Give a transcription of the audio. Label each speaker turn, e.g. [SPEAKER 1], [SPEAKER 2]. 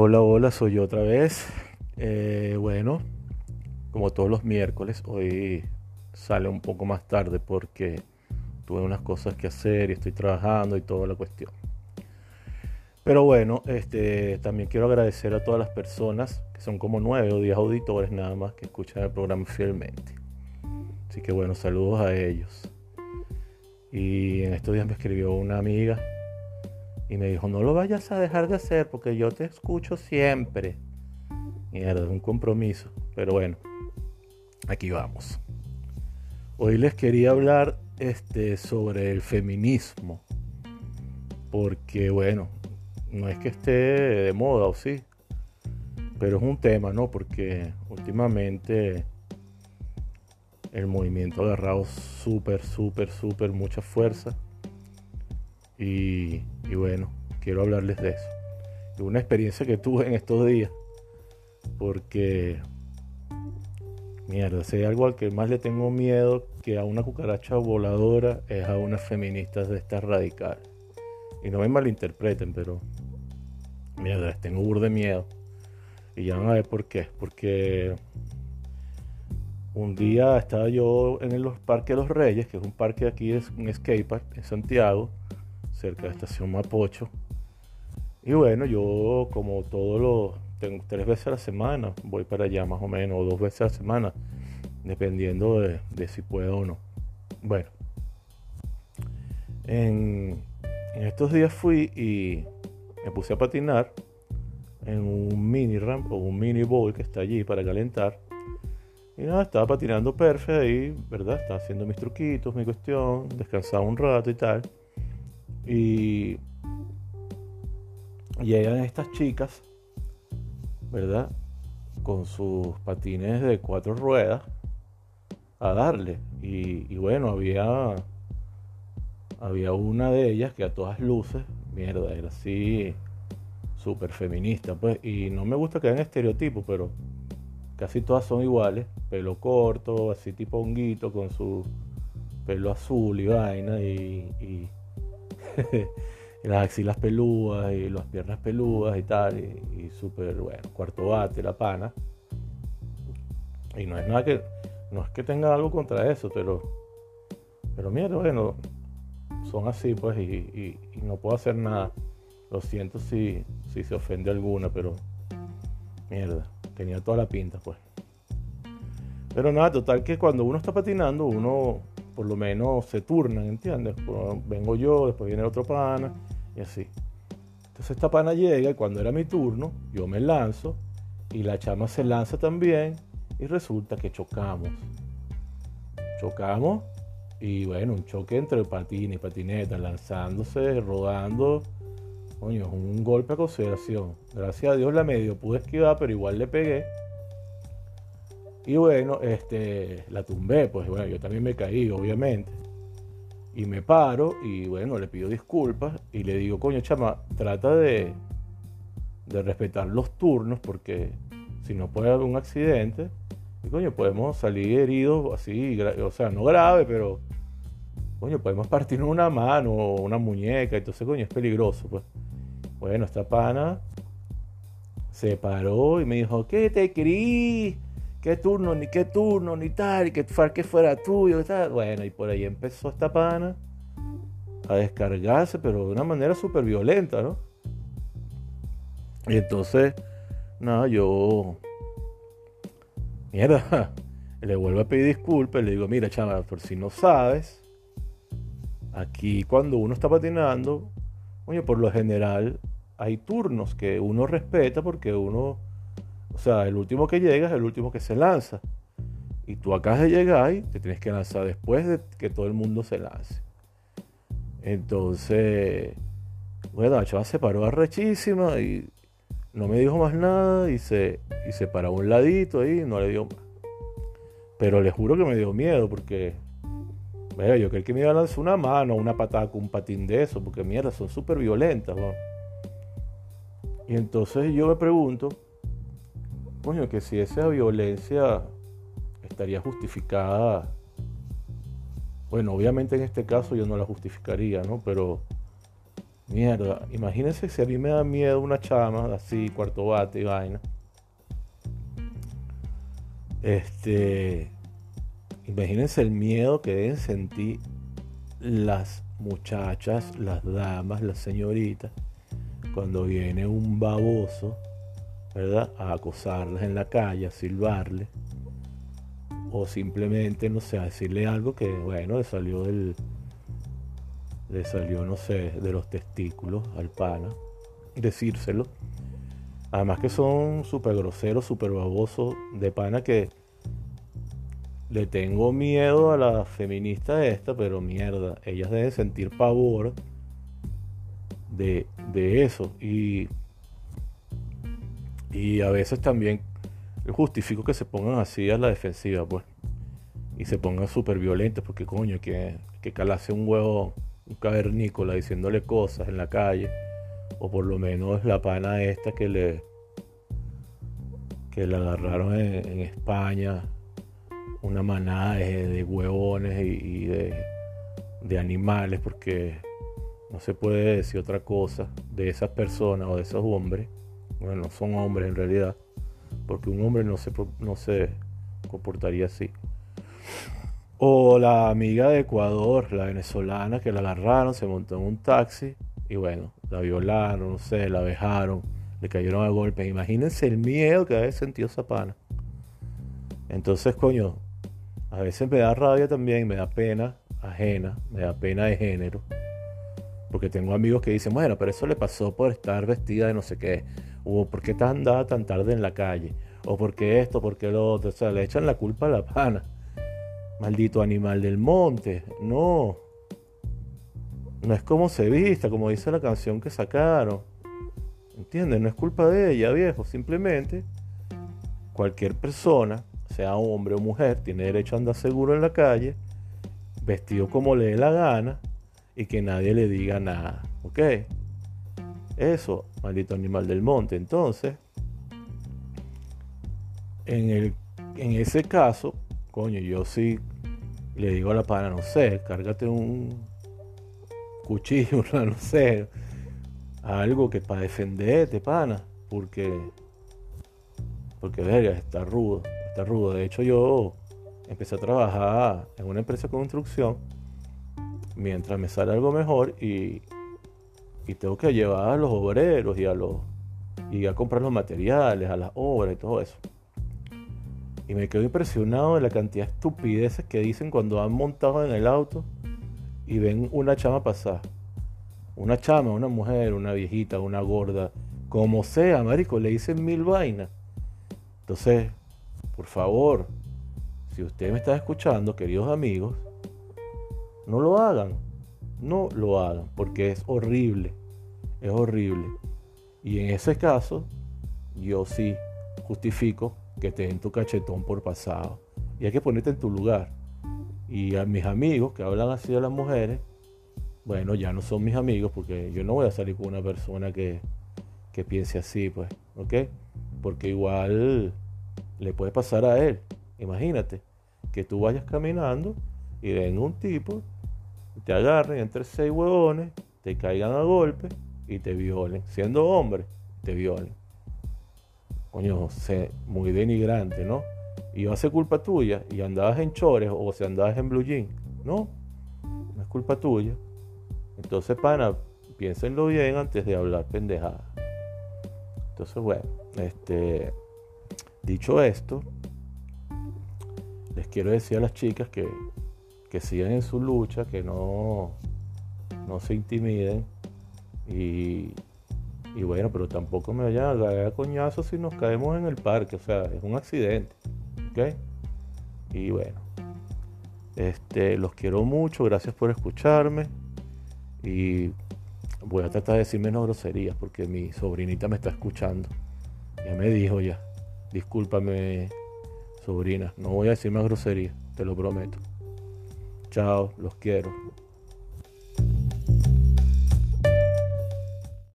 [SPEAKER 1] Hola, hola, soy yo otra vez. Eh, bueno, como todos los miércoles, hoy sale un poco más tarde porque tuve unas cosas que hacer y estoy trabajando y toda la cuestión. Pero bueno, este, también quiero agradecer a todas las personas, que son como nueve o diez auditores nada más, que escuchan el programa fielmente. Así que bueno, saludos a ellos. Y en estos días me escribió una amiga y me dijo, no lo vayas a dejar de hacer porque yo te escucho siempre. Mierda, un compromiso. Pero bueno, aquí vamos. Hoy les quería hablar este, sobre el feminismo. Porque bueno, no es que esté de moda o sí. Pero es un tema, ¿no? Porque últimamente el movimiento ha agarrado súper, súper, súper mucha fuerza y, bueno, quiero hablarles de eso. De una experiencia que tuve en estos días. Porque, mierda, si algo al que más le tengo miedo que a una cucaracha voladora es a unas feministas de estas radicales. Y no me malinterpreten, pero, mierda, tengo burde de miedo. Y ya van a ver por qué. Porque un día estaba yo en el Parque de los Reyes, que es un parque aquí, es un skatepark en Santiago cerca de estación Mapocho. Y bueno, yo como todos los, tengo tres veces a la semana, voy para allá más o menos, o dos veces a la semana, dependiendo de, si puedo o no. Bueno, en, estos días fui y me puse a patinar en un mini ramp o un mini bowl que está allí para calentar. Y nada, estaba patinando perfecto ahí, ¿verdad? Estaba haciendo mis truquitos, mi cuestión, descansaba un rato y tal. Y llegan estas chicas, ¿verdad? Con sus patines de cuatro ruedas a darle. Y, bueno, había, había una de ellas que a todas luces, mierda, era así súper feminista, pues. Y no me gusta que hagan estereotipos, pero casi todas son iguales. Pelo corto, así tipo honguito, con su pelo azul y vaina. y las axilas peludas y las piernas peludas y tal, y, súper, bueno, cuarto bate, la pana. Y no es nada que, no es que tenga algo contra eso, pero, pero mira, bueno, son así, pues, y, no puedo hacer nada. Lo siento si, si se ofende alguna, pero mierda, tenía toda la pinta, pues. Pero nada, total que cuando uno está patinando, uno por lo menos se turnan, ¿entiendes? vengo yo, después viene otro pana y así. Entonces esta pana llega y cuando era mi turno, yo me lanzo y la chama se lanza también y resulta que chocamos. Chocamos y bueno, un choque entre patina y patineta, lanzándose, rodando. Coño, es un golpe a consideración. Gracias a Dios la medio pude esquivar, pero igual le pegué. Y bueno, este, la tumbé, pues bueno, yo también me caí, obviamente. Y me paro y bueno, le pido disculpas y le digo, coño, chama, trata de, de respetar los turnos porque si no puede haber un accidente, y coño, podemos salir heridos así, o sea, no grave, pero coño, podemos partir una mano o una muñeca, entonces coño, es peligroso, pues. Bueno, esta pana se paró y me dijo, ¿qué te creí? Qué turno, ni qué turno, ni tal, y que fuera tuyo. Bueno, y por ahí empezó esta pana a descargarse, pero de una manera súper violenta, ¿no? Y entonces, nada, yo, mierda, le vuelvo a pedir disculpas, le digo, mira, chaval, por si no sabes, aquí cuando uno está patinando, oye, por lo general hay turnos que uno respeta porque uno o sea, el último que llega es el último que se lanza. Y tú acabas de llegar y te tienes que lanzar después de que todo el mundo se lance. Entonces, bueno, la chava se paró arrechísima y no me dijo más nada y se, y se paró a un ladito ahí y no le dio más. Pero le juro que me dio miedo porque, vea, yo creí que me iba a lanzar una mano, una patada con un patín de eso, porque mierda, son súper violentas. Y entonces yo me pregunto, coño, que si esa violencia estaría justificada, bueno, obviamente en este caso yo no la justificaría, ¿no? Pero Mierda, imagínense si a mí me da miedo una chama así, cuarto bate y vaina. Este, imagínense el miedo que deben sentir las muchachas, las damas, las señoritas, cuando viene un baboso, ¿verdad? A acosarlas en la calle, a silbarle, o simplemente, no sé, a decirle algo que, bueno, le salió del, le salió, no sé, de los testículos al pana, decírselo. Además que son súper groseros, súper babosos de pana que le tengo miedo a la feminista esta, pero mierda, ellas deben sentir pavor de, de eso. Y, y a veces también justifico que se pongan así a la defensiva, pues. Y se pongan súper violentos, porque coño, que, que calase un huevo, un cavernícola diciéndole cosas en la calle. O por lo menos la pana esta que le que la agarraron en España una manada de, huevones y, de, animales, porque no se puede decir otra cosa de esas personas o de esos hombres. Bueno, no son hombres en realidad, porque un hombre no se, no se comportaría así. O la amiga de Ecuador, la venezolana, que la agarraron, se montó en un taxi y bueno, la violaron, no sé, la dejaron, le cayeron a golpes. Imagínense el miedo que había sentido esa pana. Entonces, coño, a veces me da rabia también, me da pena ajena, me da pena de género. Porque tengo amigos que dicen, bueno, pero eso le pasó por estar vestida de no sé qué. O por qué andaba tan tarde en la calle. O por qué esto, por qué lo otro. O sea, le echan la culpa a la pana. Maldito animal del monte. No. No es como se vista, como dice la canción que sacaron. ¿Entiendes? No es culpa de ella, viejo. Simplemente cualquier persona sea hombre o mujer, tiene derecho a andar seguro en la calle, vestido como le dé la gana y que nadie le diga nada. ¿Ok? Eso, maldito animal del monte. Entonces, en, el, en ese caso, coño, yo sí le digo a la pana, no sé, cárgate un cuchillo, no sé, algo que para defenderte, pana, porque, porque verga, está rudo rudo. De hecho, yo empecé a trabajar en una empresa de construcción mientras me sale algo mejor y, y tengo que llevar a los obreros y a los y a comprar los materiales, a las obras y todo eso. Y me quedo impresionado de la cantidad de estupideces que dicen cuando han montado en el auto y ven una chama pasar. Una chama, una mujer, una viejita, una gorda, como sea, marico, le dicen mil vainas. Entonces, por favor, si usted me está escuchando, queridos amigos, no lo hagan. No lo hagan, porque es horrible. Es horrible. Y en ese caso, yo sí justifico que te den tu cachetón por pasado. Y hay que ponerte en tu lugar. Y a mis amigos que hablan así de las mujeres, bueno, ya no son mis amigos porque yo no voy a salir con una persona que, que piense así, pues, ¿ok? Porque igual le puede pasar a él. Imagínate que tú vayas caminando y venga un tipo, te agarren entre seis huevones, te caigan a golpe y te violen. Siendo hombre, te violen. Coño, sé, muy denigrante, ¿no? Y va a ser culpa tuya y andabas en chores o si andabas en blue jean. No, no es culpa tuya. Entonces, pana, piénsenlo bien antes de hablar pendejada. Entonces, bueno, este Dicho esto, les quiero decir a las chicas que, que sigan en su lucha, que no, no se intimiden y, y bueno, pero tampoco me vayan a caer a coñazos si nos caemos en el parque, o sea, es un accidente, ¿ok? Y bueno, este, los quiero mucho, gracias por escucharme y voy a tratar de decir menos groserías porque mi sobrinita me está escuchando, ya me dijo ya. Discúlpame, sobrina. No voy a decir más grosería, te lo prometo. Chao, los quiero.